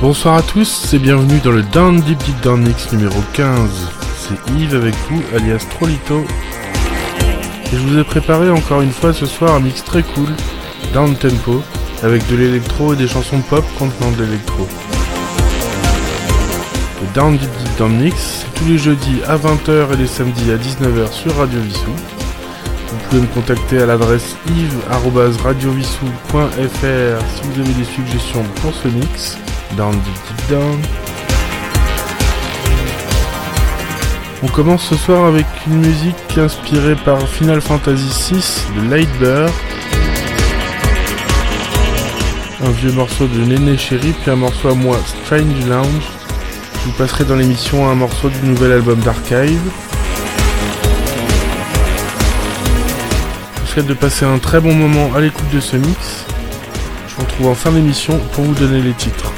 Bonsoir à tous et bienvenue dans le Down Deep Deep Down Mix numéro 15. C'est Yves avec vous, alias Trolito. Et je vous ai préparé encore une fois ce soir un mix très cool, down tempo, avec de l'électro et des chansons pop contenant de l'électro. Le Down Deep Deep Down Mix, c'est tous les jeudis à 20h et les samedis à 19h sur Radio Vissou. Vous pouvez me contacter à l'adresse yves.radiovissou.fr si vous avez des suggestions pour ce mix. Down Deep Deep Down. On commence ce soir avec une musique inspirée par Final Fantasy VI de Lightbear. Un vieux morceau de Néné Chéri, puis un morceau à moi, Strange Lounge. Je vous passerai dans l'émission un morceau du nouvel album d'Archive. Je vous souhaite de passer un très bon moment à l'écoute de ce mix. Je vous retrouve en fin d'émission pour vous donner les titres.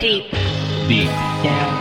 Deep. Deep. Yeah.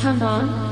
Come on.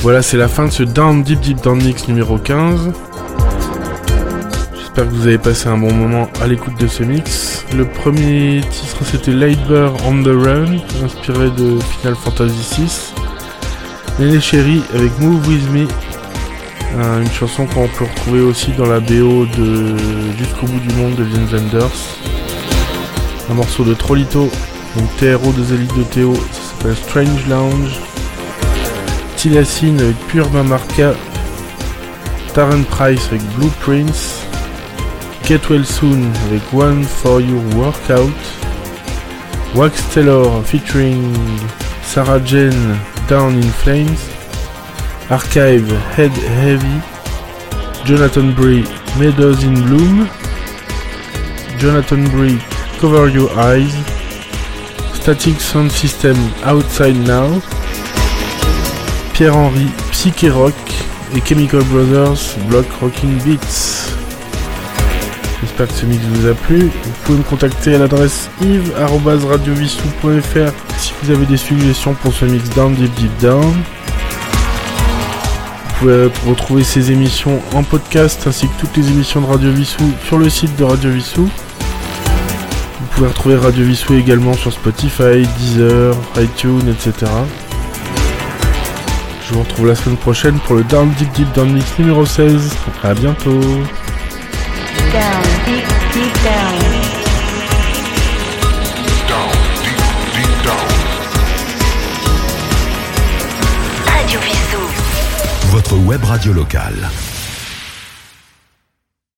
Voilà, c'est la fin de ce Down Deep Deep Down Mix numéro 15. J'espère que vous avez passé un bon moment à l'écoute de ce mix. Le premier titre c'était Lightburn on the Run, inspiré de Final Fantasy VI. les Chéri avec Move With Me, euh, une chanson qu'on peut retrouver aussi dans la BO de Jusqu'au bout du monde de Vince Wenders. Un morceau de Trollito, donc TRO des élites de Théo, ça s'appelle Strange Lounge. Tilacine avec Pure Mamarka, Taryn Price avec Blueprints, Get Well Soon avec One for Your Workout, Wax Taylor featuring Sarah Jane Down in Flames, Archive Head Heavy, Jonathan Bree Meadows in Bloom, Jonathan Bree Cover Your Eyes, Static Sound System Outside Now, Pierre-Henri Psyché Rock et Chemical Brothers Block Rocking Beats. J'espère que ce mix vous a plu. Vous pouvez me contacter à l'adresse yves.radiovissou.fr si vous avez des suggestions pour ce mix Down Deep Deep Down. Vous pouvez retrouver ces émissions en podcast ainsi que toutes les émissions de Radio Vissou sur le site de Radio Vissou. Vous pouvez retrouver Radio Vissou également sur Spotify, Deezer, iTunes, etc. Je vous retrouve la semaine prochaine pour le Down Deep Deep Down Mix numéro 16. À bientôt. Down, deep, deep down. Votre web radio locale.